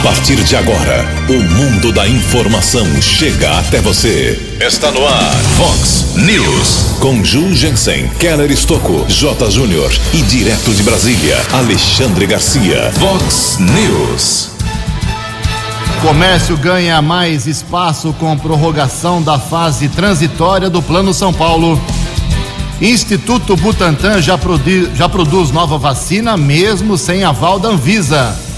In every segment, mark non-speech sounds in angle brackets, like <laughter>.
A partir de agora, o mundo da informação chega até você. Está no ar, Fox News. Com Ju Jensen, Keller Estocco, J. Júnior e direto de Brasília, Alexandre Garcia. Fox News. Comércio ganha mais espaço com prorrogação da fase transitória do Plano São Paulo. Instituto Butantan já, produ já produz nova vacina, mesmo sem aval da Anvisa.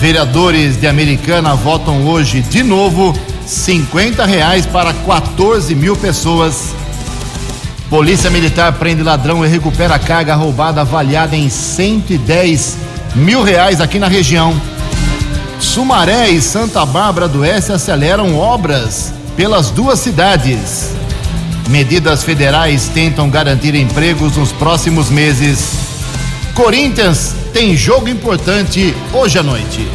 Vereadores de Americana votam hoje de novo 50 reais para 14 mil pessoas. Polícia Militar prende ladrão e recupera carga roubada avaliada em 110 mil reais aqui na região. Sumaré e Santa Bárbara do Oeste aceleram obras pelas duas cidades. Medidas federais tentam garantir empregos nos próximos meses. Corinthians tem jogo importante hoje à noite.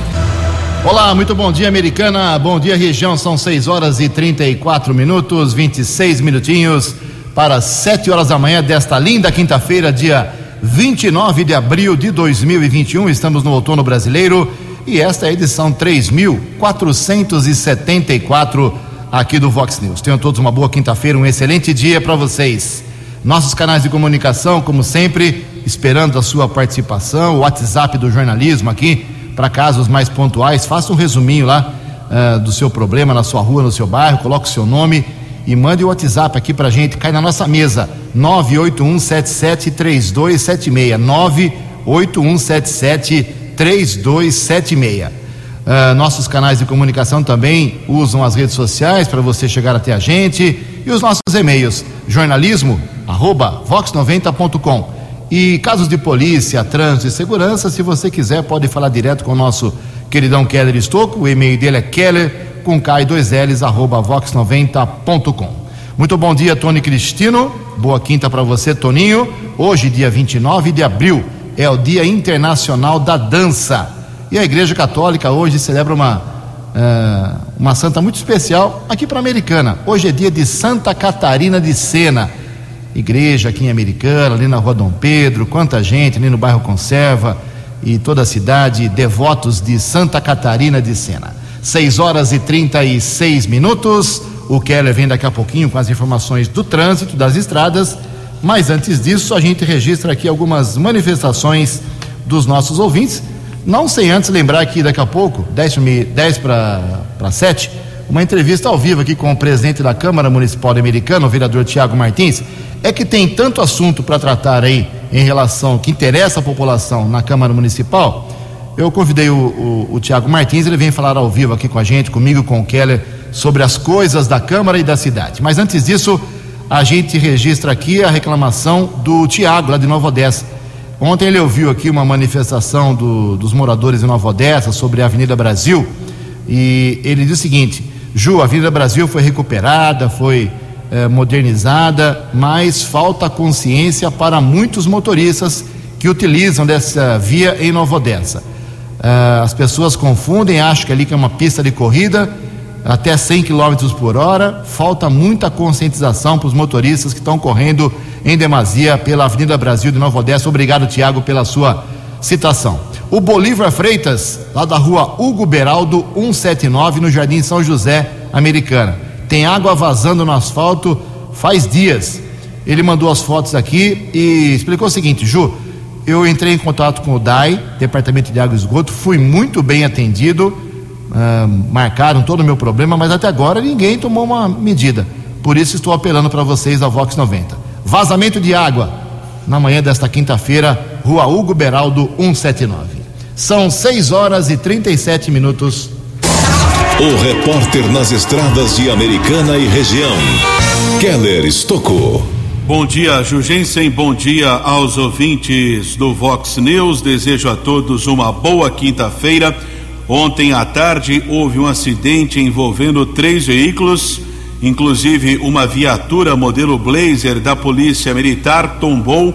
Olá, muito bom dia, americana. Bom dia, região. São 6 horas e 34 minutos, 26 minutinhos para 7 horas da manhã desta linda quinta-feira, dia 29 de abril de 2021. Estamos no outono brasileiro e esta é a edição 3474 aqui do Vox News. Tenham todos uma boa quinta-feira, um excelente dia para vocês. Nossos canais de comunicação, como sempre, esperando a sua participação, o WhatsApp do jornalismo aqui, para casos mais pontuais, faça um resuminho lá uh, do seu problema na sua rua, no seu bairro, coloque o seu nome e mande o WhatsApp aqui para gente, cai na nossa mesa, 981773276, 981773276. Uh, nossos canais de comunicação também usam as redes sociais para você chegar até a gente e os nossos e-mails jornalismo arroba vox90.com e casos de polícia, trânsito e segurança, se você quiser pode falar direto com o nosso queridão Keller Estocco, o e-mail dele é keller com e dois l's arroba vox90.com muito bom dia Tony Cristino, boa quinta para você Toninho, hoje dia 29 de abril é o dia internacional da dança. E a Igreja Católica hoje celebra uma, uh, uma santa muito especial aqui para a Americana. Hoje é dia de Santa Catarina de Sena. Igreja aqui em Americana, ali na Rua Dom Pedro, quanta gente ali no bairro Conserva e toda a cidade, devotos de Santa Catarina de Sena. 6 horas e 36 minutos. O Keller vem daqui a pouquinho com as informações do trânsito, das estradas. Mas antes disso, a gente registra aqui algumas manifestações dos nossos ouvintes não sem antes lembrar que daqui a pouco, 10, 10 para 7, uma entrevista ao vivo aqui com o presidente da Câmara Municipal Americana, o vereador Tiago Martins. É que tem tanto assunto para tratar aí em relação que interessa a população na Câmara Municipal. Eu convidei o, o, o Tiago Martins, ele vem falar ao vivo aqui com a gente, comigo, com o Keller, sobre as coisas da Câmara e da cidade. Mas antes disso, a gente registra aqui a reclamação do Tiago, lá de Nova Odessa Ontem ele ouviu aqui uma manifestação do, dos moradores de Nova Odessa sobre a Avenida Brasil e ele diz o seguinte: Ju, a Avenida Brasil foi recuperada, foi eh, modernizada, mas falta consciência para muitos motoristas que utilizam dessa via em Nova Odessa. Eh, as pessoas confundem, acham que ali que é uma pista de corrida até 100 km por hora. Falta muita conscientização para os motoristas que estão correndo em demasia pela Avenida Brasil de Nova Odessa. Obrigado, Tiago, pela sua citação. O Bolívar Freitas, lá da rua Hugo Beraldo, 179, no Jardim São José, Americana. Tem água vazando no asfalto faz dias. Ele mandou as fotos aqui e explicou o seguinte: Ju, eu entrei em contato com o DAI, Departamento de Água e Esgoto, fui muito bem atendido, marcaram todo o meu problema, mas até agora ninguém tomou uma medida. Por isso estou apelando para vocês da Vox 90. Vazamento de água na manhã desta quinta-feira, Rua Hugo Beraldo 179. São 6 horas e 37 minutos. O repórter nas estradas de Americana e região, Keller Estocou. Bom dia, Jugensen. Bom dia aos ouvintes do Vox News. Desejo a todos uma boa quinta-feira. Ontem à tarde houve um acidente envolvendo três veículos Inclusive, uma viatura modelo Blazer da Polícia Militar tombou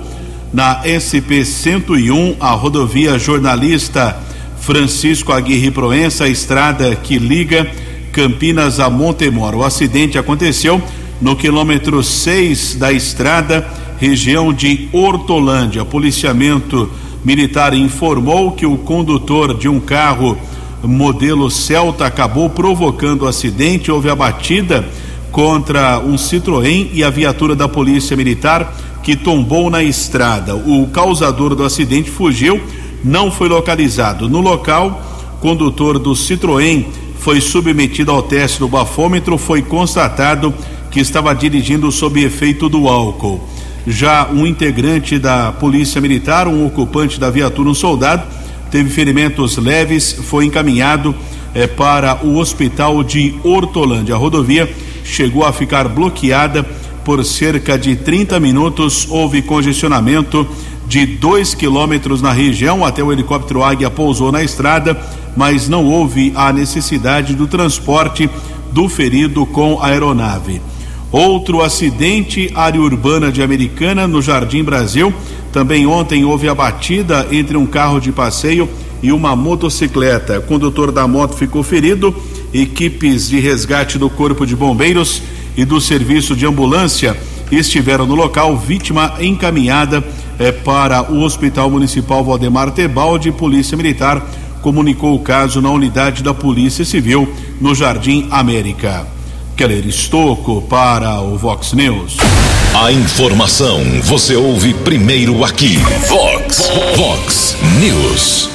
na SP 101, a rodovia jornalista Francisco Aguirre Proença, a estrada que liga Campinas a Montemor. O acidente aconteceu no quilômetro 6 da estrada, região de Hortolândia. Policiamento militar informou que o condutor de um carro modelo Celta acabou provocando o acidente. Houve a batida contra um Citroën e a viatura da Polícia Militar que tombou na estrada. O causador do acidente fugiu, não foi localizado. No local, condutor do Citroën foi submetido ao teste do bafômetro, foi constatado que estava dirigindo sob efeito do álcool. Já um integrante da Polícia Militar, um ocupante da viatura, um soldado, teve ferimentos leves, foi encaminhado eh, para o hospital de Hortolândia. A rodovia chegou a ficar bloqueada por cerca de 30 minutos. Houve congestionamento de 2 quilômetros na região até o helicóptero Águia pousou na estrada, mas não houve a necessidade do transporte do ferido com aeronave. Outro acidente, área urbana de Americana, no Jardim Brasil. Também ontem houve a batida entre um carro de passeio e uma motocicleta. O condutor da moto ficou ferido. Equipes de resgate do Corpo de Bombeiros e do Serviço de Ambulância estiveram no local. Vítima encaminhada eh, para o Hospital Municipal Valdemar Tebaldi. Polícia Militar comunicou o caso na unidade da Polícia Civil no Jardim América. Keller Estocco para o Vox News. A informação você ouve primeiro aqui. Vox, Vox News.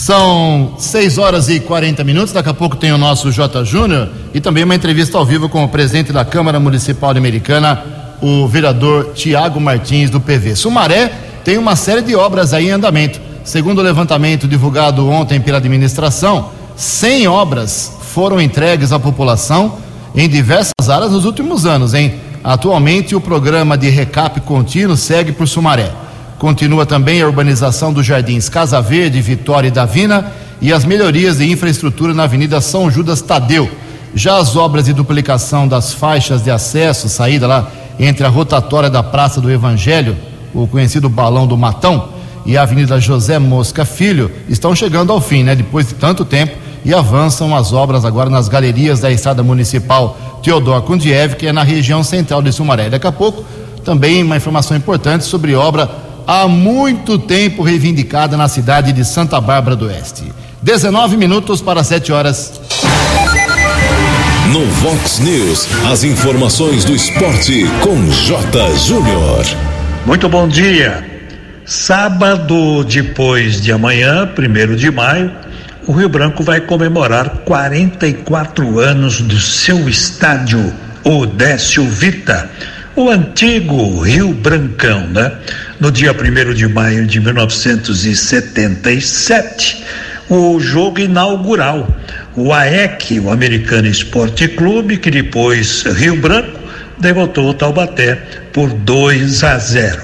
São 6 horas e 40 minutos. Daqui a pouco tem o nosso J. Júnior e também uma entrevista ao vivo com o presidente da Câmara Municipal Americana, o vereador Tiago Martins, do PV. Sumaré tem uma série de obras aí em andamento. Segundo o levantamento divulgado ontem pela administração, 100 obras foram entregues à população em diversas áreas nos últimos anos, hein? Atualmente, o programa de recap contínuo segue por Sumaré. Continua também a urbanização dos jardins Casa Verde, Vitória e Davina e as melhorias de infraestrutura na Avenida São Judas Tadeu. Já as obras de duplicação das faixas de acesso, saída lá entre a rotatória da Praça do Evangelho, o conhecido Balão do Matão, e a Avenida José Mosca Filho, estão chegando ao fim, né? Depois de tanto tempo e avançam as obras agora nas galerias da Estrada Municipal Teodoro Kundiev, que é na região central de Sumaré. Daqui a pouco, também uma informação importante sobre obra há muito tempo reivindicada na cidade de Santa Bárbara do Oeste. 19 minutos para 7 horas. No Vox News, as informações do esporte com J. Júnior. Muito bom dia. Sábado depois de amanhã, primeiro de maio, o Rio Branco vai comemorar 44 anos do seu estádio Odécio Vita, o antigo Rio Brancão, né? No dia 1 de maio de 1977, o jogo inaugural, o AEC, o Americano Esporte Clube, que depois Rio Branco, derrotou o Taubaté por 2 a 0.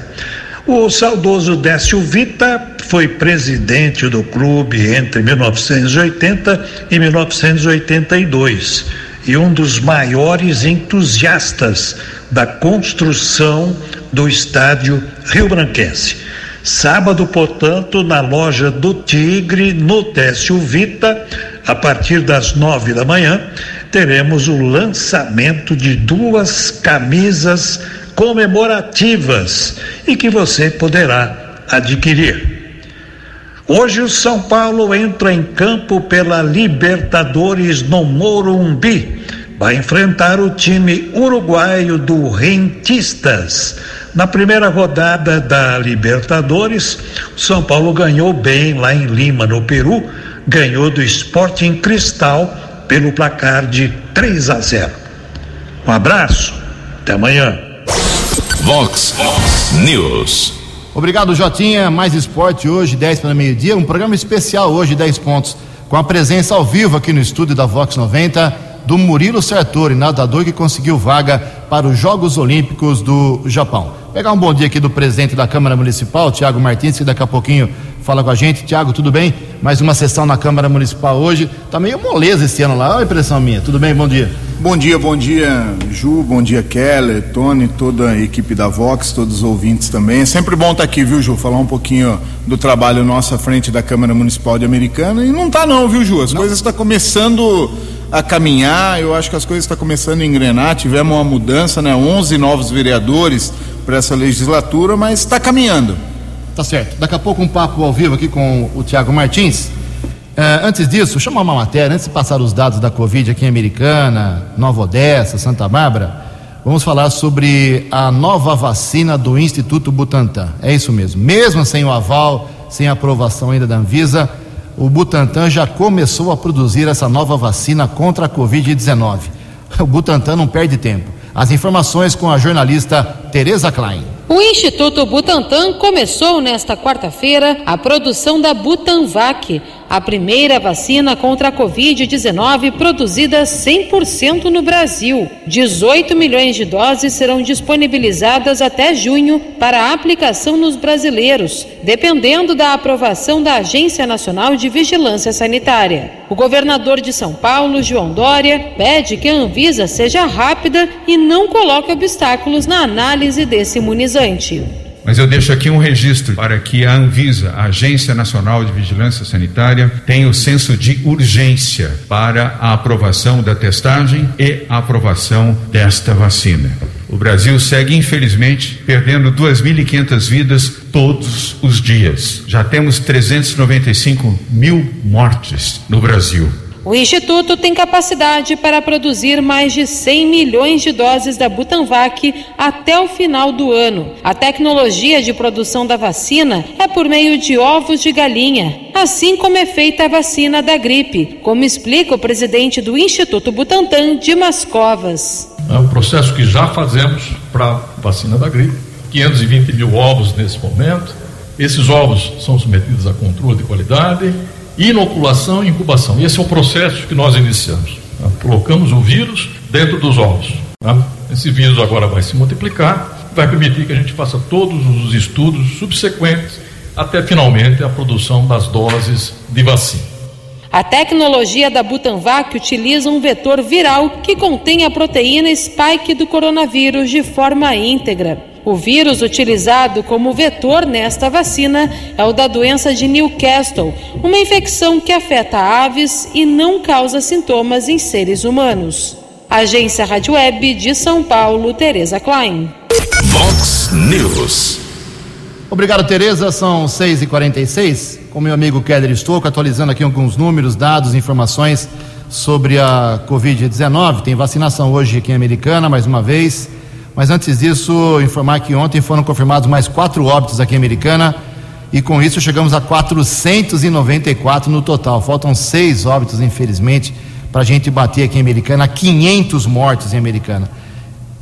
O saudoso Décio Vita foi presidente do clube entre 1980 e 1982 e um dos maiores entusiastas da construção do estádio Rio Branquense. Sábado, portanto, na loja do Tigre, no Técio Vita, a partir das nove da manhã, teremos o lançamento de duas camisas comemorativas e que você poderá adquirir. Hoje o São Paulo entra em campo pela Libertadores no Morumbi. Vai enfrentar o time uruguaio do Rentistas. Na primeira rodada da Libertadores, o São Paulo ganhou bem lá em Lima, no Peru, ganhou do Sporting Cristal pelo placar de 3 a 0. Um abraço, até amanhã. Vox News. Obrigado, Jotinha. Mais esporte hoje, 10 para meio-dia. Um programa especial hoje, 10 pontos. Com a presença ao vivo aqui no estúdio da Vox 90 do Murilo Sartori, nadador que conseguiu vaga para os Jogos Olímpicos do Japão. Pegar um bom dia aqui do presidente da Câmara Municipal, Tiago Martins, que daqui a pouquinho fala com a gente. Tiago, tudo bem? Mais uma sessão na Câmara Municipal hoje. Tá meio moleza esse ano lá, olha a impressão minha. Tudo bem? Bom dia. Bom dia, bom dia, Ju, bom dia, Keller, Tony, toda a equipe da Vox, todos os ouvintes também. É sempre bom estar aqui, viu, Ju? Falar um pouquinho do trabalho nosso à frente da Câmara Municipal de Americana. E não tá não, viu, Ju? As não. coisas estão tá começando a caminhar, eu acho que as coisas estão começando a engrenar. Tivemos uma mudança, né? 11 novos vereadores para essa legislatura, mas está caminhando. Tá certo. Daqui a pouco um papo ao vivo aqui com o Tiago Martins. É, antes disso, chamar uma matéria, antes de passar os dados da Covid aqui em Americana, Nova Odessa, Santa Bárbara, vamos falar sobre a nova vacina do Instituto Butantan. É isso mesmo. Mesmo sem o aval, sem aprovação ainda da Anvisa, o Butantan já começou a produzir essa nova vacina contra a Covid-19. O Butantan não perde tempo. As informações com a jornalista Tereza Klein. O Instituto Butantan começou nesta quarta-feira a produção da Butanvac, a primeira vacina contra a Covid-19 produzida 100% no Brasil. 18 milhões de doses serão disponibilizadas até junho para aplicação nos brasileiros, dependendo da aprovação da Agência Nacional de Vigilância Sanitária. O governador de São Paulo, João Dória, pede que a Anvisa seja rápida e não coloque obstáculos na análise desse imunizante. Mas eu deixo aqui um registro para que a Anvisa, a Agência Nacional de Vigilância Sanitária, tenha o senso de urgência para a aprovação da testagem e a aprovação desta vacina. O Brasil segue, infelizmente, perdendo 2.500 vidas todos os dias. Já temos 395 mil mortes no Brasil. O Instituto tem capacidade para produzir mais de 100 milhões de doses da Butanvac até o final do ano. A tecnologia de produção da vacina é por meio de ovos de galinha, assim como é feita a vacina da gripe, como explica o presidente do Instituto Butantan, Dimas Covas. É um processo que já fazemos para a vacina da gripe, 520 mil ovos nesse momento. Esses ovos são submetidos a controle de qualidade inoculação e incubação. Esse é o processo que nós iniciamos. Tá? Colocamos o vírus dentro dos ovos. Tá? Esse vírus agora vai se multiplicar, vai permitir que a gente faça todos os estudos subsequentes até finalmente a produção das doses de vacina. A tecnologia da Butanvac utiliza um vetor viral que contém a proteína spike do coronavírus de forma íntegra. O vírus utilizado como vetor nesta vacina é o da doença de Newcastle, uma infecção que afeta aves e não causa sintomas em seres humanos. Agência Rádio Web de São Paulo, Tereza Klein. Vox News. Obrigado, Tereza. São 6h46. Com meu amigo Keller Estouco, atualizando aqui alguns números, dados, informações sobre a Covid-19. Tem vacinação hoje aqui em Americana, mais uma vez. Mas antes disso, informar que ontem foram confirmados mais quatro óbitos aqui em Americana e com isso chegamos a 494 no total. Faltam seis óbitos, infelizmente, para a gente bater aqui em Americana 500 mortos em Americana.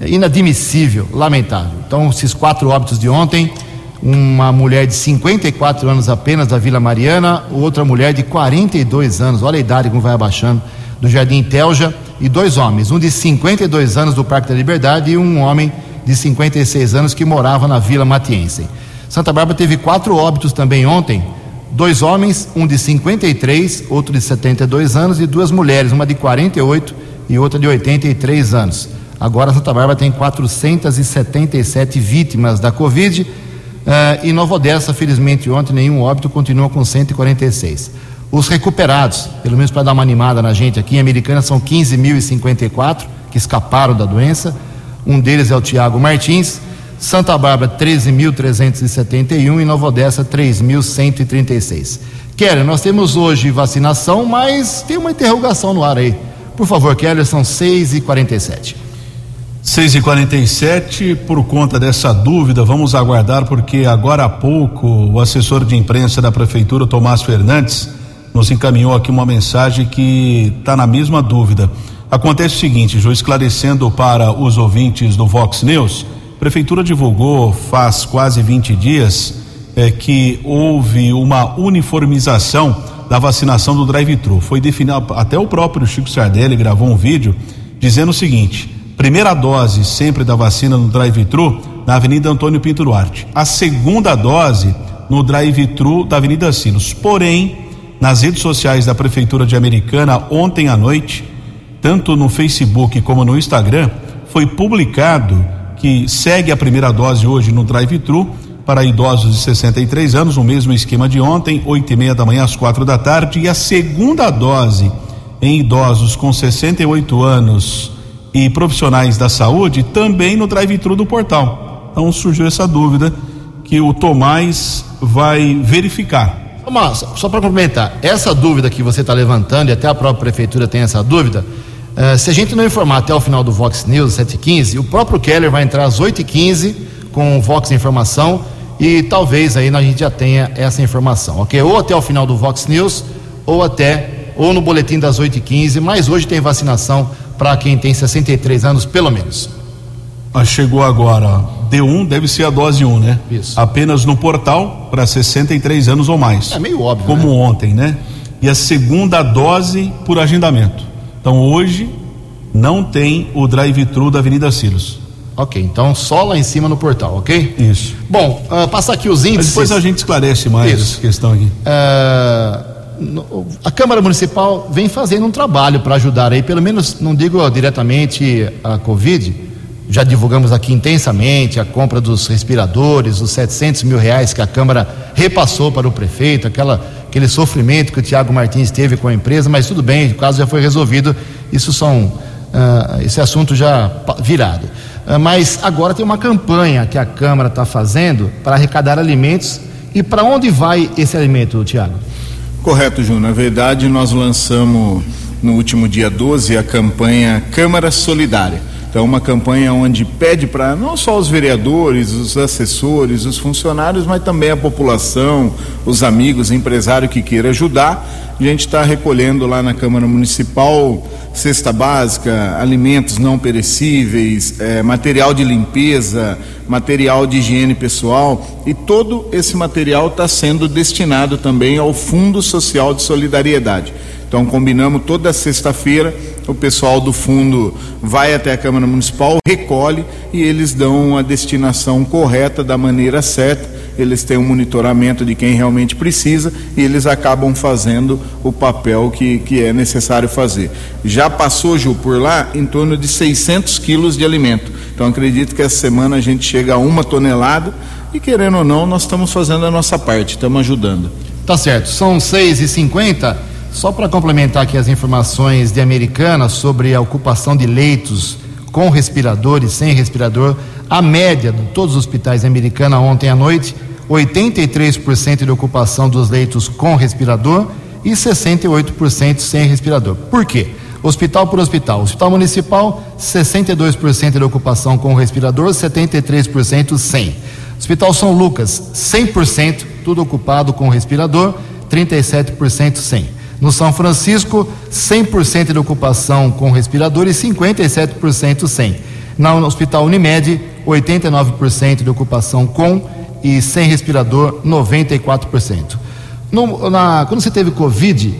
É inadmissível, lamentável. Então, esses quatro óbitos de ontem, uma mulher de 54 anos apenas da Vila Mariana, outra mulher de 42 anos, olha a idade como vai abaixando, do Jardim Telja e dois homens, um de 52 anos do Parque da Liberdade e um homem de 56 anos que morava na Vila Matiense. Santa Bárbara teve quatro óbitos também ontem, dois homens, um de 53, outro de 72 anos e duas mulheres, uma de 48 e outra de 83 anos. Agora Santa Bárbara tem 477 vítimas da Covid uh, e Nova Odessa, felizmente ontem, nenhum óbito, continua com 146. Os recuperados, pelo menos para dar uma animada na gente aqui, em Americana são 15.054 que escaparam da doença. Um deles é o Tiago Martins. Santa Bárbara, 13.371 e Nova Odessa, 3.136. Keller, nós temos hoje vacinação, mas tem uma interrogação no ar aí. Por favor, Keller, são 6 e 47 6 e 47 por conta dessa dúvida, vamos aguardar, porque agora há pouco o assessor de imprensa da Prefeitura, Tomás Fernandes, nos encaminhou aqui uma mensagem que está na mesma dúvida. Acontece o seguinte, João, esclarecendo para os ouvintes do Vox News, a Prefeitura divulgou faz quase 20 dias é, que houve uma uniformização da vacinação do drive-thru. Foi definido, até o próprio Chico Sardelli gravou um vídeo dizendo o seguinte: primeira dose sempre da vacina no drive-thru na Avenida Antônio Pinto Duarte, a segunda dose no drive-thru da Avenida Silos. Porém, nas redes sociais da Prefeitura de Americana ontem à noite, tanto no Facebook como no Instagram, foi publicado que segue a primeira dose hoje no drive-thru para idosos de 63 anos, o mesmo esquema de ontem, oito e meia da manhã às quatro da tarde, e a segunda dose em idosos com 68 anos e profissionais da saúde também no drive-thru do portal. Então surgiu essa dúvida que o Tomás vai verificar. Tomás, só para complementar, essa dúvida que você está levantando, e até a própria prefeitura tem essa dúvida, uh, se a gente não informar até o final do Vox News, 7h15, o próprio Keller vai entrar às 8h15 com o Vox Informação e talvez aí a gente já tenha essa informação, ok? Ou até o final do Vox News, ou até, ou no boletim das 8h15, mas hoje tem vacinação para quem tem 63 anos, pelo menos. Mas chegou agora, D1 deve ser a dose 1, né? Isso. Apenas no portal para 63 anos ou mais. É meio óbvio. Como né? ontem, né? E a segunda dose por agendamento. Então hoje não tem o drive-thru da Avenida Silos. Ok, então só lá em cima no portal, ok? Isso. Bom, uh, passar aqui os Mas índices. depois a gente esclarece mais Isso. essa questão aqui. Uh, a Câmara Municipal vem fazendo um trabalho para ajudar aí, pelo menos, não digo diretamente a Covid, já divulgamos aqui intensamente a compra dos respiradores, os 700 mil reais que a Câmara repassou para o prefeito, aquela, aquele sofrimento que o Tiago Martins teve com a empresa, mas tudo bem, o caso já foi resolvido, isso são, ah, esse assunto já virado. Ah, mas agora tem uma campanha que a Câmara está fazendo para arrecadar alimentos e para onde vai esse alimento, Tiago? Correto, Ju. Na verdade, nós lançamos no último dia 12 a campanha Câmara Solidária. Então, uma campanha onde pede para não só os vereadores, os assessores, os funcionários, mas também a população, os amigos, empresário que queira ajudar. A gente está recolhendo lá na Câmara Municipal cesta básica, alimentos não perecíveis, eh, material de limpeza, material de higiene pessoal e todo esse material está sendo destinado também ao Fundo Social de Solidariedade. Então combinamos toda sexta-feira, o pessoal do fundo vai até a Câmara Municipal, recolhe e eles dão a destinação correta da maneira certa. Eles têm um monitoramento de quem realmente precisa e eles acabam fazendo o papel que, que é necessário fazer. Já passou, Ju, por lá em torno de 600 quilos de alimento. Então acredito que essa semana a gente chega a uma tonelada e querendo ou não, nós estamos fazendo a nossa parte, estamos ajudando. Tá certo, são 6 e 50 Só para complementar aqui as informações de Americana sobre a ocupação de leitos com respirador e sem respirador, a média de todos os hospitais de Americana ontem à noite, 83% de ocupação dos leitos com respirador e 68% sem respirador. Por quê? Hospital por hospital. Hospital Municipal, 62% de ocupação com respirador, 73% sem. Hospital São Lucas, 100% tudo ocupado com respirador, 37% sem. No São Francisco, 100% de ocupação com respirador e 57% sem. No Hospital Unimed, 89% de ocupação com e sem respirador, 94%. No- na- quando você teve Covid,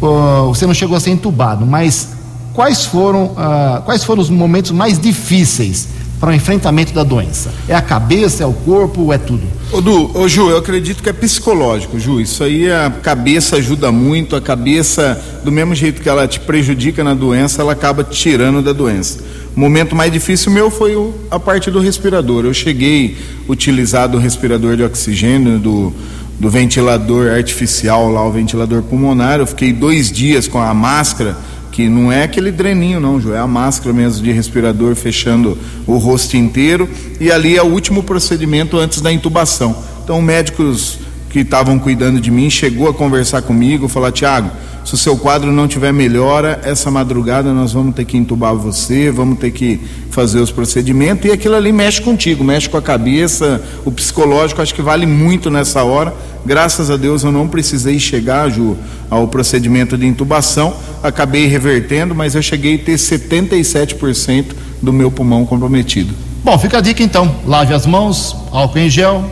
ó, você não chegou a ser entubado, mas quais foram, ah, quais foram os momentos mais difíceis para o enfrentamento da doença? É a cabeça, é o corpo, é tudo? Ô, Du, ô Ju, eu acredito que é psicológico, Ju. Isso aí a cabeça ajuda muito, a cabeça, do mesmo jeito que ela te prejudica na doença, ela acaba te tirando da doença. O momento mais difícil meu foi o- a parte do respirador. Eu cheguei a utilizar do respirador de oxigênio, do, do ventilador artificial lá, o ventilador pulmonar. Eu fiquei dois dias com a máscara, que não é aquele dreninho não, Ju, é a máscara mesmo de respirador fechando o rosto inteiro. E ali é o último procedimento antes da intubação. Então, médicos que estavam cuidando de mim chegou a conversar comigo, falar: Tiago, se o seu quadro não tiver melhora, essa madrugada nós vamos ter que entubar você, vamos ter que fazer os procedimentos. E aquilo ali mexe contigo, mexe com a cabeça, o psicológico, acho que vale muito nessa hora. Graças a Deus eu não precisei chegar, Ju, ao procedimento de intubação, acabei revertendo, mas eu cheguei a ter 77% do meu pulmão comprometido. Bom, fica a dica então: lave as mãos, álcool em gel,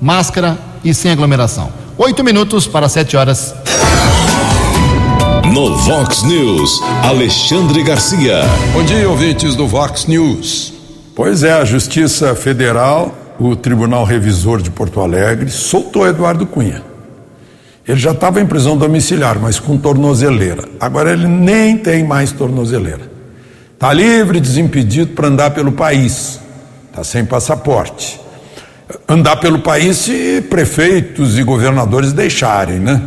máscara e sem aglomeração. Oito minutos para sete horas. No Vox News, Alexandre Garcia. Bom dia, ouvintes do Vox News. Pois é, a Justiça Federal, o Tribunal Revisor de Porto Alegre, soltou Eduardo Cunha. Ele já estava em prisão domiciliar, mas com tornozeleira. Agora ele nem tem mais tornozeleira. Está livre, desimpedido para andar pelo país. Está sem passaporte. Andar pelo país se prefeitos e governadores deixarem, né?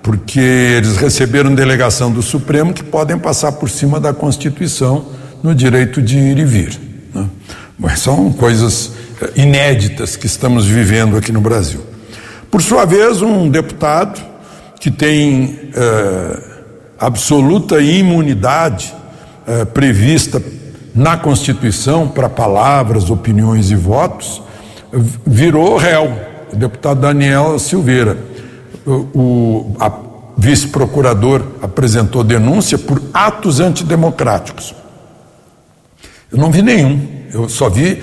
Porque eles receberam delegação do Supremo que podem passar por cima da Constituição no direito de ir e vir. Né? Mas são coisas eh, inéditas que estamos vivendo aqui no Brasil. Por sua vez, um deputado que tem eh, absoluta imunidade eh, prevista na Constituição para palavras, opiniões e votos, virou réu, o deputado Daniel Silveira. O, vice-procurador apresentou denúncia por atos antidemocráticos. Eu não vi nenhum, eu só vi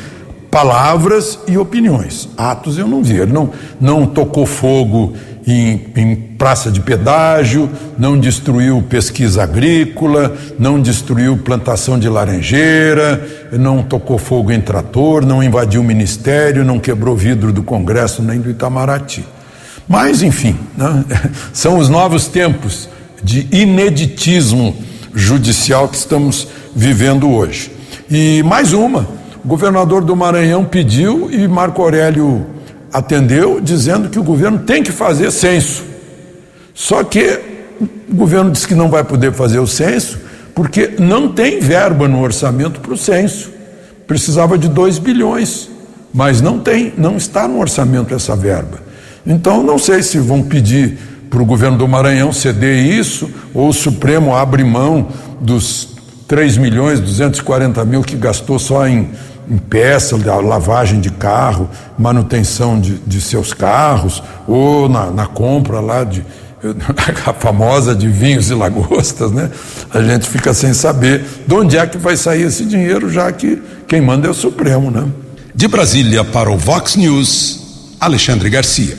palavras e opiniões. Atos eu não vi. Ele não, não tocou fogo em, em, praça de pedágio, não destruiu pesquisa agrícola, não destruiu plantação de laranjeira, não tocou fogo em trator, não invadiu o ministério, não quebrou vidro do Congresso nem do Itamaraty. Mas, enfim, né? <laughs> são os novos tempos de ineditismo judicial que estamos vivendo hoje. E mais uma, o governador do Maranhão pediu e Marco Aurélio atendeu, dizendo que o governo tem que fazer censo. Só que o governo disse que não vai poder fazer o censo porque não tem verba no orçamento para o censo. Precisava de 2 bilhões, mas não tem, não está no orçamento essa verba. Então, não sei se vão pedir para o governo do Maranhão ceder isso, ou o Supremo abre mão dos 3 milhões 240 mil que gastou só em, em peça, lavagem de carro, manutenção de, de seus carros, ou na, na compra lá de, <laughs> a famosa de vinhos e lagostas, né? A gente fica sem saber de onde é que vai sair esse dinheiro, já que quem manda é o Supremo, né? De Brasília para o Vox News, Alexandre Garcia.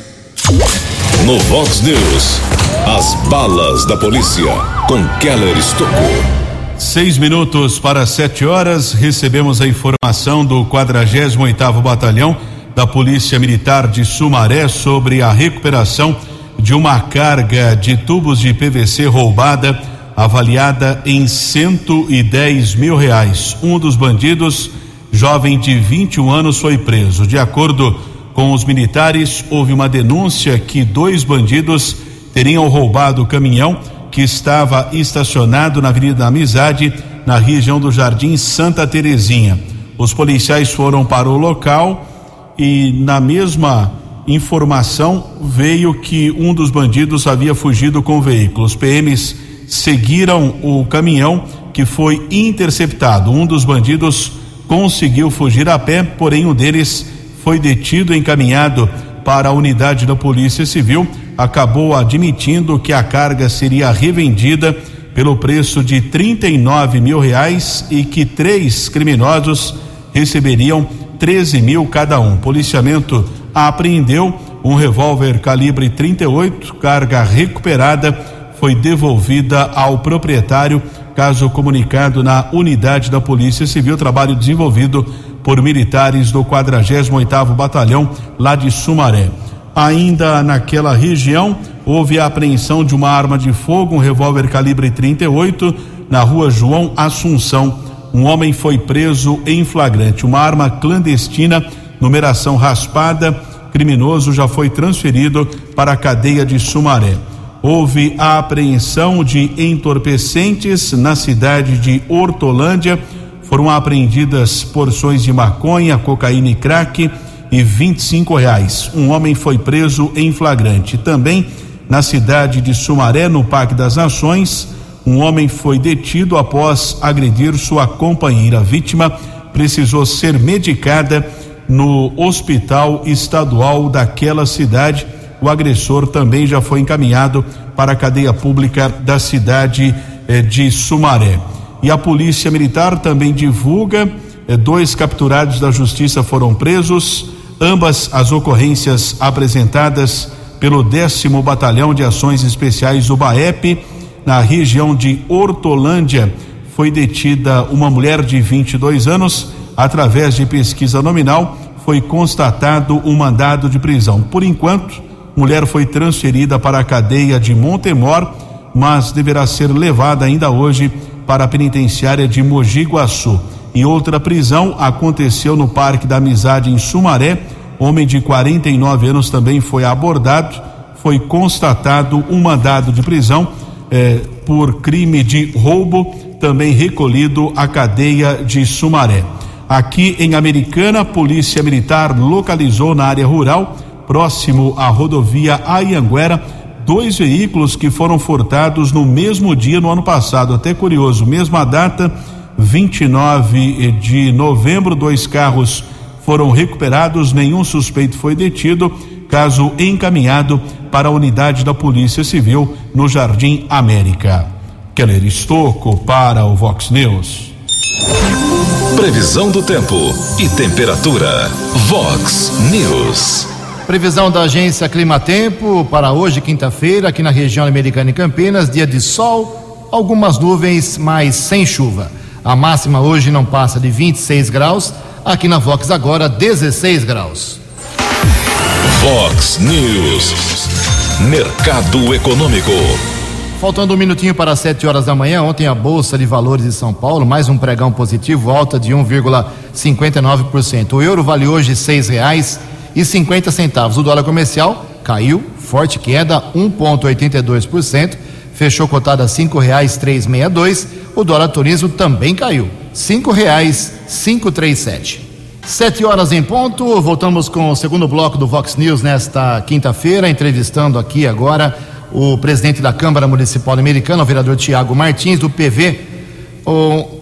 No Vox News, as balas da polícia com Keller Estocou. Seis minutos para sete horas, recebemos a informação do 48 oitavo Batalhão da Polícia Militar de Sumaré sobre a recuperação de uma carga de tubos de PVC roubada, avaliada em 110 mil reais. Um dos bandidos, jovem de 21 anos, foi preso. De acordo com os militares, houve uma denúncia que dois bandidos teriam roubado o caminhão que estava estacionado na Avenida da Amizade, na região do Jardim Santa Terezinha. Os policiais foram para o local e na mesma informação veio que um dos bandidos havia fugido com o veículo. Os PMs seguiram o caminhão que foi interceptado. Um dos bandidos conseguiu fugir a pé, porém um deles foi detido e encaminhado para a unidade da Polícia Civil. Acabou admitindo que a carga seria revendida pelo preço de 39 mil reais e que três criminosos receberiam 13 mil cada um. Policiamento apreendeu um revólver calibre 38, carga recuperada foi devolvida ao proprietário. Caso comunicado na unidade da Polícia Civil, trabalho desenvolvido por militares do 48º Batalhão lá de Sumaré. Ainda naquela região, houve a apreensão de uma arma de fogo, um revólver calibre 38, na rua João Assunção. Um homem foi preso em flagrante. Uma arma clandestina, numeração raspada, criminoso já foi transferido para a cadeia de Sumaré. Houve a apreensão de entorpecentes na cidade de Hortolândia foram apreendidas porções de maconha, cocaína e crack e 25 reais. Um homem foi preso em flagrante. Também na cidade de Sumaré, no Parque das Nações, um homem foi detido após agredir sua companheira. A vítima precisou ser medicada no hospital estadual daquela cidade. O agressor também já foi encaminhado para a cadeia pública da cidade eh, de Sumaré. E a Polícia Militar também divulga: dois capturados da Justiça foram presos. Ambas as ocorrências apresentadas pelo décimo Batalhão de Ações Especiais, o BAEP, na região de Hortolândia. Foi detida uma mulher de 22 anos. Através de pesquisa nominal, foi constatado um mandado de prisão. Por enquanto, mulher foi transferida para a cadeia de Montemor, mas deverá ser levada ainda hoje para a penitenciária de Mogi Guaçu. E outra prisão aconteceu no Parque da Amizade em Sumaré. Homem de 49 anos também foi abordado. Foi constatado um mandado de prisão eh, por crime de roubo, também recolhido à cadeia de Sumaré. Aqui em Americana, Polícia Militar localizou na área rural, próximo à rodovia Ayanguera, dois veículos que foram furtados no mesmo dia no ano passado. Até curioso, mesma data, 29 de novembro, dois carros foram recuperados, nenhum suspeito foi detido. Caso encaminhado para a unidade da Polícia Civil no Jardim América. Keller Estocco para o Vox News. Previsão do tempo e temperatura. Vox News. Previsão da agência Climatempo para hoje, quinta-feira, aqui na região americana e Campinas, dia de sol, algumas nuvens, mas sem chuva. A máxima hoje não passa de 26 graus, aqui na Vox agora 16 graus. Vox News. Mercado Econômico. Faltando um minutinho para 7 horas da manhã, ontem a Bolsa de Valores de São Paulo, mais um pregão positivo, alta de 1,59%. O euro vale hoje seis reais e cinquenta centavos. O dólar comercial caiu, forte queda, 1,82%, fechou cotado a cinco reais três meia dois. O dólar turismo também caiu, cinco reais cinco três sete. Sete horas em ponto, voltamos com o segundo bloco do Vox News nesta quinta-feira, entrevistando aqui agora o presidente da Câmara Municipal Americana, o vereador Tiago Martins, do PV.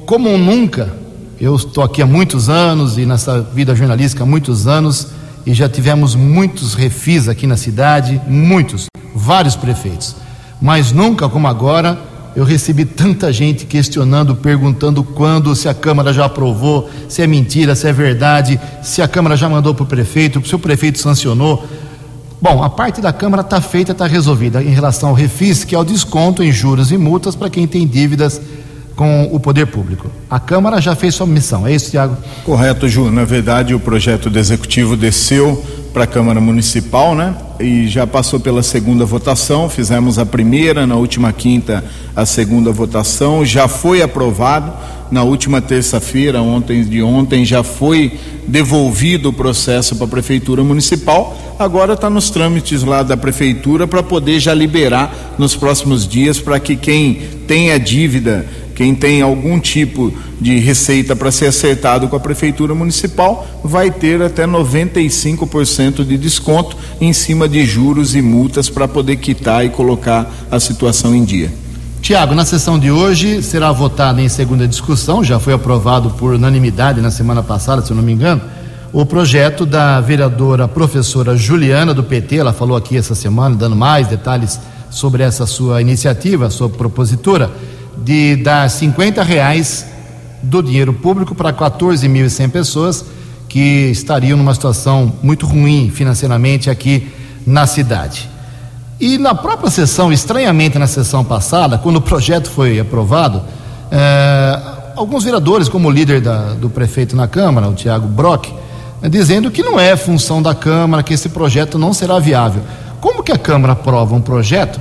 como nunca, eu estou aqui há muitos anos e nessa vida jornalística há muitos anos e já tivemos muitos refis aqui na cidade, muitos, vários prefeitos. Mas nunca como agora eu recebi tanta gente questionando, perguntando quando, se a Câmara já aprovou, se é mentira, se é verdade, se a Câmara já mandou para o prefeito, se o prefeito sancionou. Bom, a parte da Câmara está feita, está resolvida em relação ao refis, que é o desconto em juros e multas para quem tem dívidas com o poder público. A Câmara já fez sua missão, é isso, Tiago? Correto, Ju. Na verdade, o projeto do Executivo desceu para a Câmara Municipal, né? E já passou pela segunda votação. Fizemos a primeira, na última quinta, a segunda votação. Já foi aprovado. Na última terça-feira, ontem de ontem, já foi devolvido o processo para a Prefeitura Municipal. Agora está nos trâmites lá da Prefeitura para poder já liberar nos próximos dias para que quem tenha dívida quem tem algum tipo de receita para ser acertado com a prefeitura municipal vai ter até 95% de desconto em cima de juros e multas para poder quitar e colocar a situação em dia. Tiago, na sessão de hoje será votada em segunda discussão, já foi aprovado por unanimidade na semana passada, se eu não me engano, o projeto da vereadora professora Juliana do PT, ela falou aqui essa semana, dando mais detalhes sobre essa sua iniciativa, sua propositura de dar 50 reais do dinheiro público para 14.100 pessoas que estariam numa situação muito ruim financeiramente aqui na cidade. E na própria sessão, estranhamente na sessão passada, quando o projeto foi aprovado, eh, alguns vereadores, como o líder da, do prefeito na Câmara, o Tiago Brock, eh, dizendo que não é função da Câmara, que esse projeto não será viável. Como que a Câmara aprova um projeto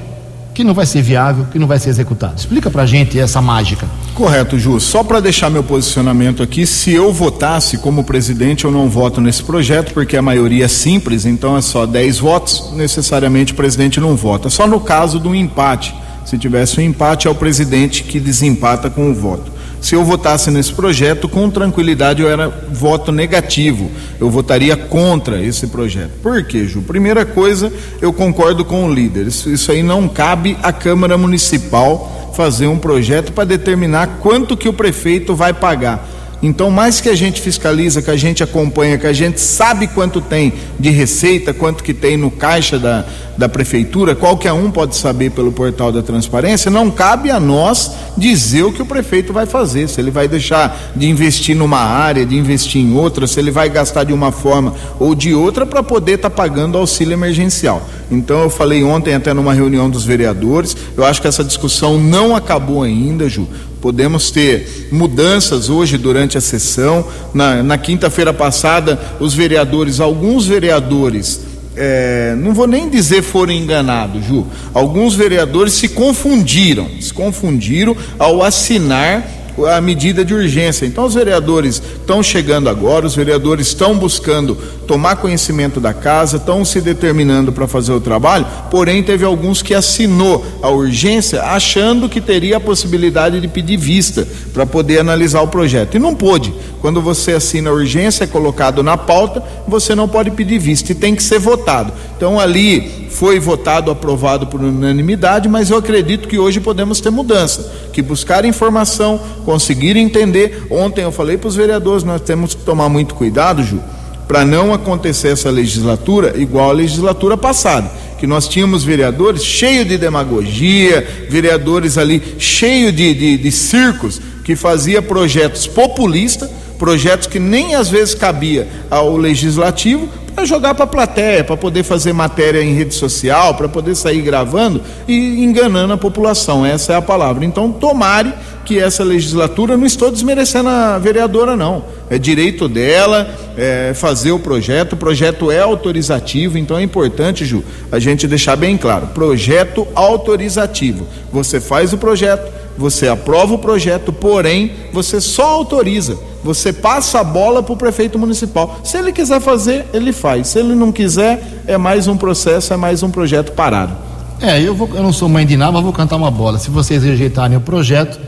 que não vai ser viável, que não vai ser executado. Explica pra gente essa mágica. Correto, Ju. Só para deixar meu posicionamento aqui, se eu votasse como presidente, eu não voto nesse projeto, porque a maioria é simples, então é só 10 votos, necessariamente o presidente não vota. Só no caso do empate. Se tivesse um empate, é o presidente que desempata com o voto se eu votasse nesse projeto, com tranquilidade eu era voto negativo. Eu votaria contra esse projeto. Por quê, Ju? Primeira coisa, eu concordo com o líder. Isso, isso aí não cabe à Câmara Municipal fazer um projeto para determinar quanto que o prefeito vai pagar. Então, mais que a gente fiscaliza, que a gente acompanha, que a gente sabe quanto tem de receita, quanto que tem no caixa da, da prefeitura, qualquer um pode saber pelo portal da transparência, não cabe a nós dizer o que o prefeito vai fazer, se ele vai deixar de investir numa área, de investir em outra, se ele vai gastar de uma forma ou de outra para poder estar tá pagando auxílio emergencial. Então eu falei ontem até numa reunião dos vereadores, eu acho que essa discussão não acabou ainda, Ju. Podemos ter mudanças hoje durante a sessão. Na, na quinta-feira passada, os vereadores, alguns vereadores, é, não vou nem dizer foram enganados, Ju. Alguns vereadores se confundiram, se confundiram ao assinar a medida de urgência. Então, os vereadores estão chegando agora, os vereadores estão buscando tomar conhecimento da casa, estão se determinando para fazer o trabalho, porém, teve alguns que assinou a urgência achando que teria a possibilidade de pedir vista para poder analisar o projeto. E não pôde. Quando você assina a urgência, é colocado na pauta, você não pode pedir vista e tem que ser votado. Então, ali foi votado, aprovado por unanimidade, mas eu acredito que hoje podemos ter mudança, que buscar informação, conseguir entender. Ontem eu falei para os vereadores, nós temos que tomar muito cuidado, Ju, para não acontecer essa legislatura igual a legislatura passada, que nós tínhamos vereadores cheio de demagogia, vereadores ali cheio de, de, de circos, que fazia projetos populistas, projetos que nem às vezes cabia ao legislativo, para jogar para a plateia, para poder fazer matéria em rede social, para poder sair gravando e enganando a população. Essa é a palavra. Então, tomare que essa legislatura, não estou desmerecendo a vereadora, não. É direito dela é, fazer o projeto, o projeto é autorizativo, então é importante, Ju, a gente deixar bem claro: projeto autorizativo. Você faz o projeto, você aprova o projeto, porém, você só autoriza. Você passa a bola para o prefeito municipal. Se ele quiser fazer, ele faz. Se ele não quiser, é mais um processo, é mais um projeto parado. É, eu, vou, eu não sou mãe de nada, mas vou cantar uma bola. Se vocês rejeitarem o projeto,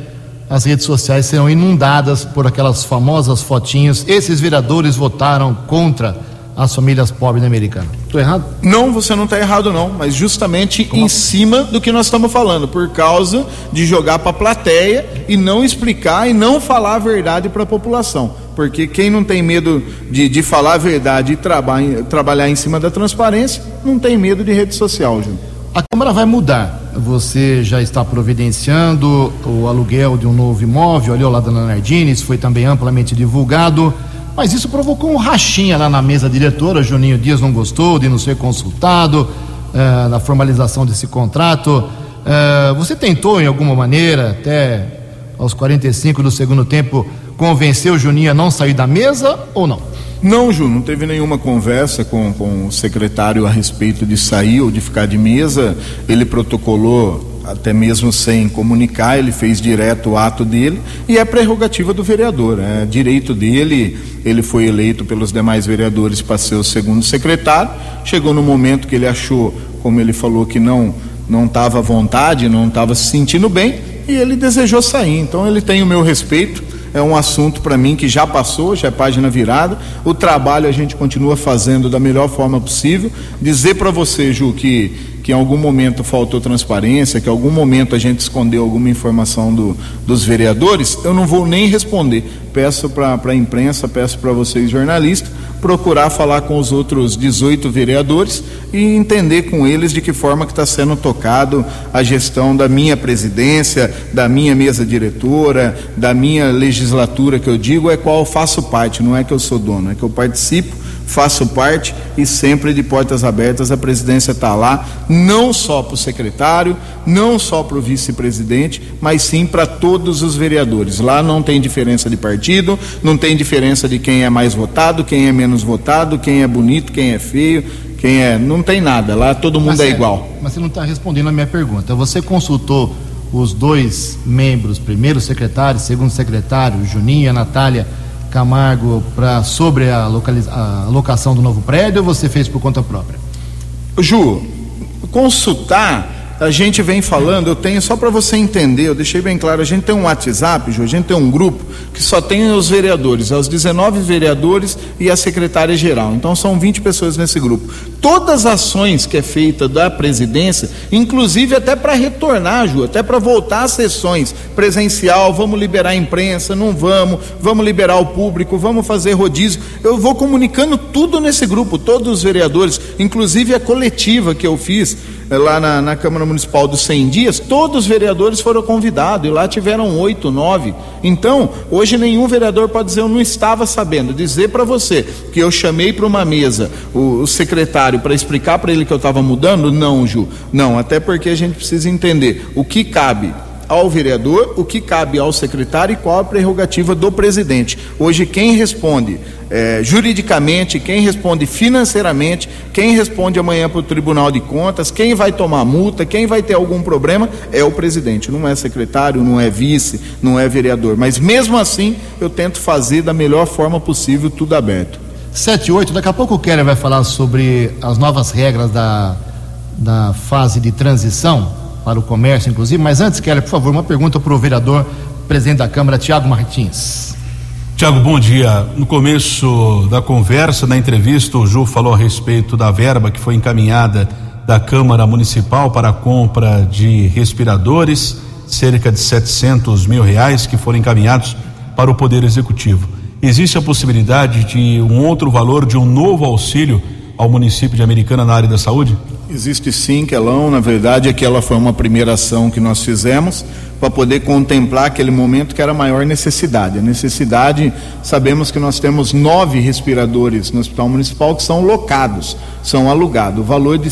as redes sociais serão inundadas por aquelas famosas fotinhos. Esses vereadores votaram contra as famílias pobres da Americana. Estou errado? Não, você não está errado não, mas justamente Como? em cima do que nós estamos falando, por causa de jogar para a plateia e não explicar e não falar a verdade para a população. Porque quem não tem medo de, de falar a verdade e traba, trabalhar em cima da transparência, não tem medo de rede social, Ju. A Câmara vai mudar. Você já está providenciando o aluguel de um novo imóvel ali ao lado da Nardini, isso foi também amplamente divulgado. Mas isso provocou um rachinha lá na mesa diretora. Juninho Dias não gostou de não ser consultado uh, na formalização desse contrato. Uh, você tentou, em alguma maneira, até aos 45 do segundo tempo, convencer o Juninho a não sair da mesa ou não? Não, Ju, não teve nenhuma conversa com, com o secretário a respeito de sair ou de ficar de mesa. Ele protocolou até mesmo sem comunicar, ele fez direto o ato dele e é prerrogativa do vereador, é direito dele. Ele foi eleito pelos demais vereadores para ser o segundo secretário. Chegou no momento que ele achou, como ele falou, que não não estava à vontade, não estava se sentindo bem e ele desejou sair. Então ele tem o meu respeito. É um assunto para mim que já passou, já é página virada. O trabalho a gente continua fazendo da melhor forma possível. Dizer para você, Ju, que que em algum momento faltou transparência, que em algum momento a gente escondeu alguma informação do, dos vereadores, eu não vou nem responder. Peço para a imprensa, peço para vocês jornalistas, procurar falar com os outros 18 vereadores e entender com eles de que forma que está sendo tocado a gestão da minha presidência, da minha mesa diretora, da minha legislatura que eu digo, é qual eu faço parte, não é que eu sou dono, é que eu participo faço parte e sempre de portas abertas a presidência está lá, não só para o secretário, não só para o vice-presidente, mas sim para todos os vereadores. Lá não tem diferença de partido, não tem diferença de quem é mais votado, quem é menos votado, quem é bonito, quem é feio, quem é. Não tem nada, lá todo mundo é, é igual. Mas você não está respondendo a minha pergunta. Você consultou os dois membros, primeiro secretário, segundo secretário, Juninho e a Natália Camargo para sobre a, localiza, a locação do novo prédio ou você fez por conta própria? Ju, consultar a gente vem falando, eu tenho só para você entender, eu deixei bem claro, a gente tem um WhatsApp, Ju, a gente tem um grupo que só tem os vereadores, é os 19 vereadores e a secretária geral. Então são 20 pessoas nesse grupo. Todas as ações que é feita da presidência, inclusive até para retornar, Ju, até para voltar às sessões presencial, vamos liberar a imprensa, não vamos, vamos liberar o público, vamos fazer rodízio. Eu vou comunicando tudo nesse grupo, todos os vereadores, inclusive a coletiva que eu fiz lá na, na Câmara Municipal dos 100 dias, todos os vereadores foram convidados e lá tiveram oito, nove. Então, hoje nenhum vereador pode dizer eu não estava sabendo. Dizer para você que eu chamei para uma mesa o, o secretário para explicar para ele que eu estava mudando, não, Ju. Não, até porque a gente precisa entender o que cabe ao vereador, o que cabe ao secretário e qual a prerrogativa do presidente. Hoje, quem responde é, juridicamente, quem responde financeiramente, quem responde amanhã para o Tribunal de Contas, quem vai tomar multa, quem vai ter algum problema é o presidente, não é secretário, não é vice, não é vereador. Mas mesmo assim, eu tento fazer da melhor forma possível, tudo aberto. 7 e 8, daqui a pouco o Keller vai falar sobre as novas regras da, da fase de transição para o comércio, inclusive. Mas antes, Keller, por favor, uma pergunta para o vereador, presidente da Câmara, Tiago Martins. Tiago, bom dia. No começo da conversa, da entrevista, o Ju falou a respeito da verba que foi encaminhada da Câmara Municipal para a compra de respiradores, cerca de 700 mil reais que foram encaminhados para o Poder Executivo. Existe a possibilidade de um outro valor, de um novo auxílio ao município de Americana na área da saúde? Existe sim, Kelão. Na verdade, aquela foi uma primeira ação que nós fizemos para poder contemplar aquele momento que era a maior necessidade. A necessidade, sabemos que nós temos nove respiradores no Hospital Municipal que são locados, são alugados. O valor de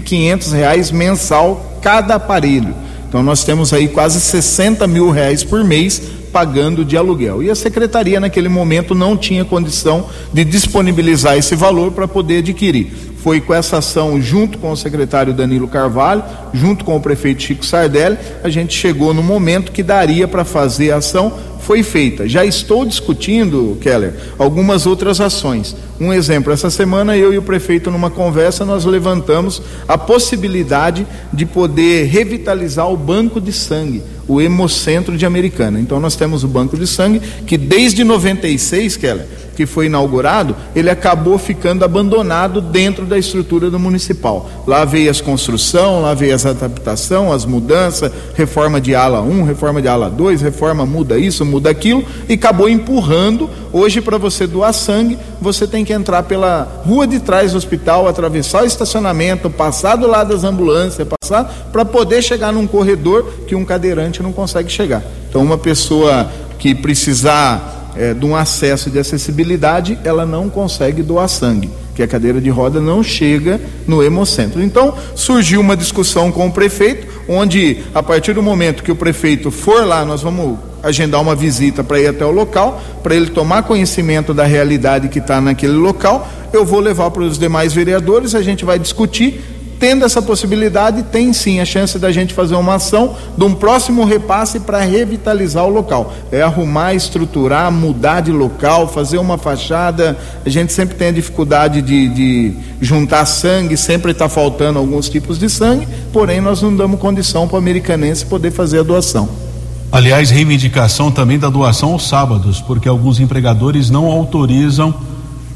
quinhentos reais mensal cada aparelho. Então nós temos aí quase 60 mil reais por mês pagando de aluguel. E a secretaria, naquele momento, não tinha condição de disponibilizar esse valor para poder adquirir. Foi com essa ação, junto com o secretário Danilo Carvalho, junto com o prefeito Chico Sardelli, a gente chegou no momento que daria para fazer a ação foi feita. Já estou discutindo, Keller, algumas outras ações. Um exemplo, essa semana eu e o prefeito numa conversa nós levantamos a possibilidade de poder revitalizar o banco de sangue o Hemocentro de Americana. Então nós temos o banco de sangue que desde 96, Keller, que foi inaugurado, ele acabou ficando abandonado dentro da estrutura do municipal. Lá veio as construção, lá veio as adaptação, as mudanças, reforma de ala 1, reforma de ala 2, reforma muda isso, muda aquilo e acabou empurrando. Hoje para você doar sangue, você tem que entrar pela rua de trás do hospital, atravessar o estacionamento, passar do lado das ambulâncias, passar para poder chegar num corredor que um cadeirante não consegue chegar. Então uma pessoa que precisar é, de um acesso de acessibilidade, ela não consegue doar sangue, que a cadeira de roda não chega no hemocentro. Então, surgiu uma discussão com o prefeito, onde, a partir do momento que o prefeito for lá, nós vamos agendar uma visita para ir até o local, para ele tomar conhecimento da realidade que está naquele local. Eu vou levar para os demais vereadores, a gente vai discutir tendo essa possibilidade, tem sim a chance da gente fazer uma ação de um próximo repasse para revitalizar o local. É arrumar, estruturar, mudar de local, fazer uma fachada. A gente sempre tem a dificuldade de, de juntar sangue, sempre está faltando alguns tipos de sangue, porém nós não damos condição para o americanense poder fazer a doação. Aliás, reivindicação também da doação aos sábados, porque alguns empregadores não autorizam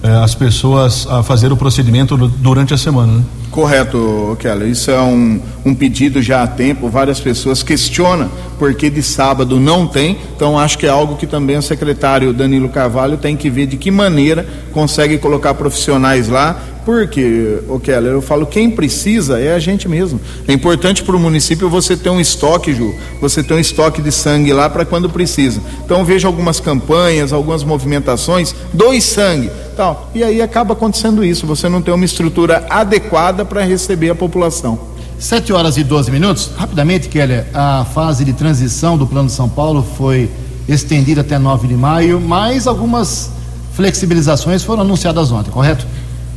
eh, as pessoas a fazer o procedimento durante a semana. Né? Correto, Keller. Isso é um, um pedido já há tempo. Várias pessoas questionam por que de sábado não tem. Então, acho que é algo que também o secretário Danilo Carvalho tem que ver de que maneira consegue colocar profissionais lá porque, o Keller, eu falo, quem precisa é a gente mesmo. É importante para o município você ter um estoque, Ju, você ter um estoque de sangue lá para quando precisa. Então vejo algumas campanhas, algumas movimentações, dois sangue, tal. E aí acaba acontecendo isso, você não tem uma estrutura adequada para receber a população. 7 horas e 12 minutos. Rapidamente, Keller, a fase de transição do Plano São Paulo foi estendida até 9 de maio, mas algumas flexibilizações foram anunciadas ontem, correto?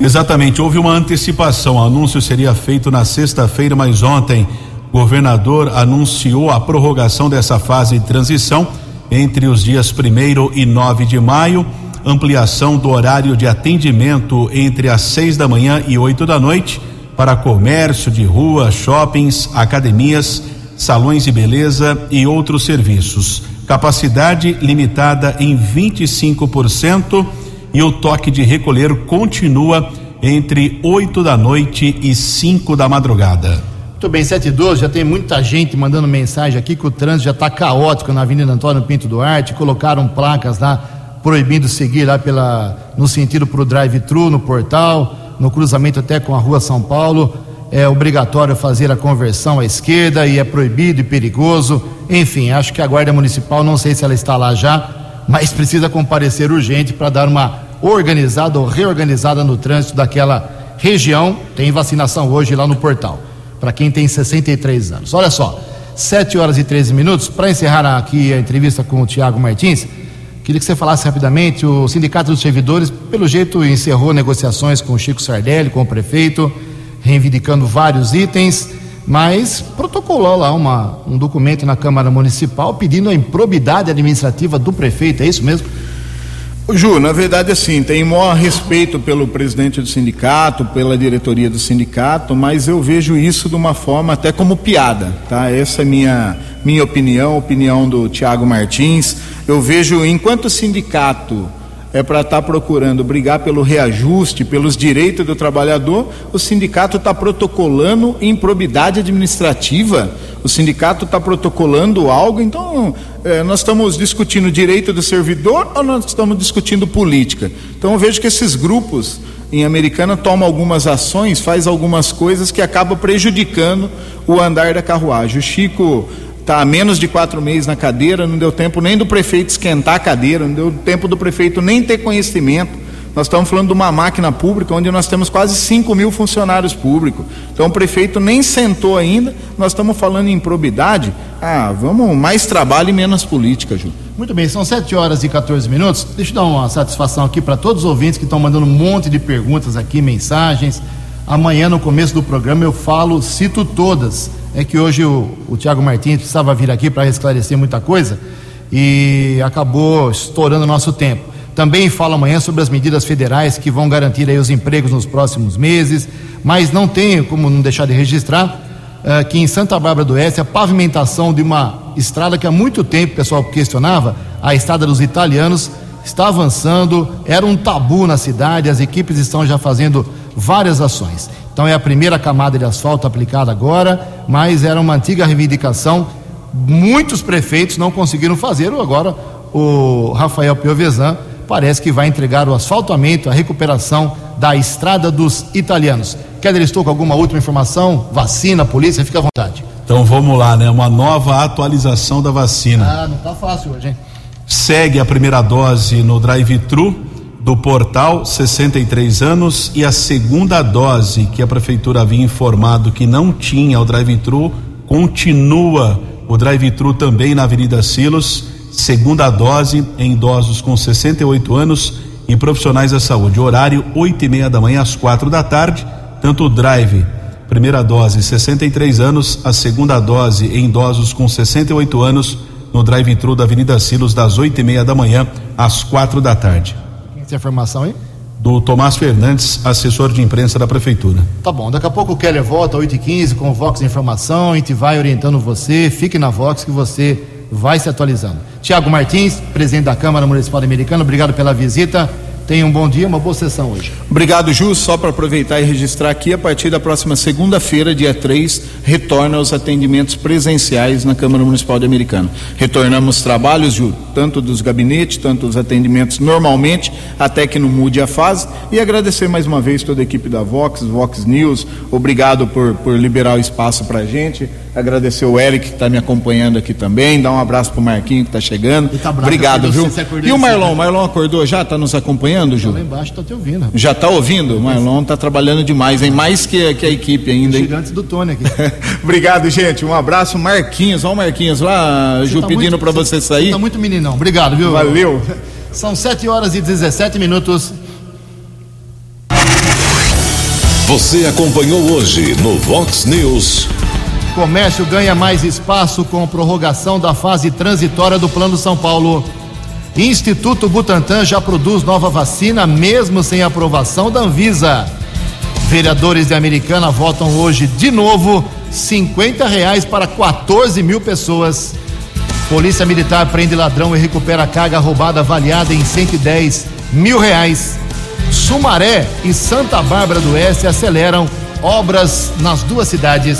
Exatamente, houve uma antecipação. O anúncio seria feito na sexta-feira, mas ontem o governador anunciou a prorrogação dessa fase de transição entre os dias 1 e 9 de maio, ampliação do horário de atendimento entre as seis da manhã e oito da noite para comércio de rua, shoppings, academias, salões de beleza e outros serviços. Capacidade limitada em 25% e o toque de recolher continua entre 8 da noite e 5 da madrugada. Muito bem, 7 e 12, já tem muita gente mandando mensagem aqui que o trânsito já está caótico na Avenida Antônio Pinto Duarte, colocaram placas lá proibindo seguir lá pela no sentido para o drive-thru no portal, no cruzamento até com a Rua São Paulo. É obrigatório fazer a conversão à esquerda e é proibido e perigoso. Enfim, acho que a Guarda Municipal, não sei se ela está lá já, mas precisa comparecer urgente para dar uma organizada ou reorganizada no trânsito daquela região. Tem vacinação hoje lá no portal, para quem tem 63 anos. Olha só, 7 horas e 13 minutos. Para encerrar aqui a entrevista com o Tiago Martins, queria que você falasse rapidamente. O Sindicato dos Servidores, pelo jeito, encerrou negociações com o Chico Sardelli, com o prefeito, reivindicando vários itens, mas protocolou lá uma, um documento na Câmara Municipal pedindo a improbidade administrativa do prefeito. É isso mesmo? Ju, na verdade, assim, tem maior respeito pelo presidente do sindicato, pela diretoria do sindicato, mas eu vejo isso de uma forma até como piada, tá? Essa é minha minha opinião, opinião do Tiago Martins. Eu vejo, enquanto sindicato é para estar tá procurando brigar pelo reajuste, pelos direitos do trabalhador, o sindicato está protocolando improbidade administrativa, o sindicato está protocolando algo, então é, nós estamos discutindo direito do servidor ou nós estamos discutindo política? Então eu vejo que esses grupos em Americana tomam algumas ações, faz algumas coisas que acabam prejudicando o andar da carruagem. O Chico está há menos de quatro meses na cadeira, não deu tempo nem do prefeito esquentar a cadeira, não deu tempo do prefeito nem ter conhecimento. Nós estamos falando de uma máquina pública onde nós temos quase 5 mil funcionários públicos. Então o prefeito nem sentou ainda, nós estamos falando em improbidade. Ah, vamos mais trabalho e menos política, Ju. Muito bem, são 7 horas e 14 minutos. Deixa eu dar uma satisfação aqui para todos os ouvintes que estão mandando um monte de perguntas aqui, mensagens. Amanhã, no começo do programa, eu falo, cito todas é que hoje o, o Tiago Martins precisava vir aqui para esclarecer muita coisa e acabou estourando o nosso tempo. Também fala amanhã sobre as medidas federais que vão garantir aí os empregos nos próximos meses, mas não tenho como não deixar de registrar uh, que em Santa Bárbara do Oeste a pavimentação de uma estrada que há muito tempo o pessoal questionava, a estrada dos italianos, está avançando, era um tabu na cidade, as equipes estão já fazendo várias ações. Então é a primeira camada de asfalto aplicada agora, mas era uma antiga reivindicação. Muitos prefeitos não conseguiram fazer, agora o Rafael Piovesan parece que vai entregar o asfaltamento, a recuperação da estrada dos italianos. Keller, estou com alguma última informação? Vacina, polícia, fica à vontade. Então vamos lá, né? Uma nova atualização da vacina. Ah, não tá fácil hoje, hein? Segue a primeira dose no drive-thru do portal 63 anos e a segunda dose que a prefeitura havia informado que não tinha o drive-thru continua o drive-thru também na Avenida Silos, segunda dose em idosos com 68 anos e profissionais da saúde. Horário oito e meia da manhã às quatro da tarde. Tanto o drive, primeira dose 63 anos, a segunda dose em idosos com 68 anos no drive-thru da Avenida Silos das oito e meia da manhã às quatro da tarde. Tem informação aí? Do Tomás Fernandes, assessor de imprensa da Prefeitura. Tá bom, daqui a pouco o Keller volta, 8h15, com o Vox Informação, a gente vai orientando você, fique na Vox que você vai se atualizando. Tiago Martins, presidente da Câmara Municipal Americana, obrigado pela visita. Tenha um bom dia, uma boa sessão hoje. Obrigado, Ju. Só para aproveitar e registrar aqui, a partir da próxima segunda-feira, dia 3, retorna os atendimentos presenciais na Câmara Municipal de Americana. Retornamos trabalhos, Ju, tanto dos gabinetes, tanto dos atendimentos normalmente, até que não mude a fase. E agradecer mais uma vez toda a equipe da Vox, Vox News. Obrigado por, por liberar o espaço para a gente. Agradecer o Eric que está me acompanhando aqui também. Dar um abraço pro Marquinho que está chegando. Tá Obrigado, viu? E o Marlon, o Marlon acordou já? Está nos acompanhando, Ju? Tá lá embaixo, está te ouvindo. Já está ouvindo? O Marlon está trabalhando demais, hein? Mais que, que a equipe ainda, hein? Gigantes do Tony aqui. <laughs> Obrigado, gente. Um abraço, Marquinhos. Olha o Marquinhos lá, você Ju, tá pedindo para você sair. Está muito meninão. Obrigado, viu? Valeu. <laughs> São 7 horas e 17 minutos. Você acompanhou hoje no Vox News. Comércio ganha mais espaço com prorrogação da fase transitória do Plano São Paulo. Instituto Butantan já produz nova vacina, mesmo sem aprovação da Anvisa. Vereadores de Americana votam hoje de novo 50 reais para 14 mil pessoas. Polícia Militar prende ladrão e recupera carga roubada avaliada em 110 mil reais. Sumaré e Santa Bárbara do Oeste aceleram obras nas duas cidades.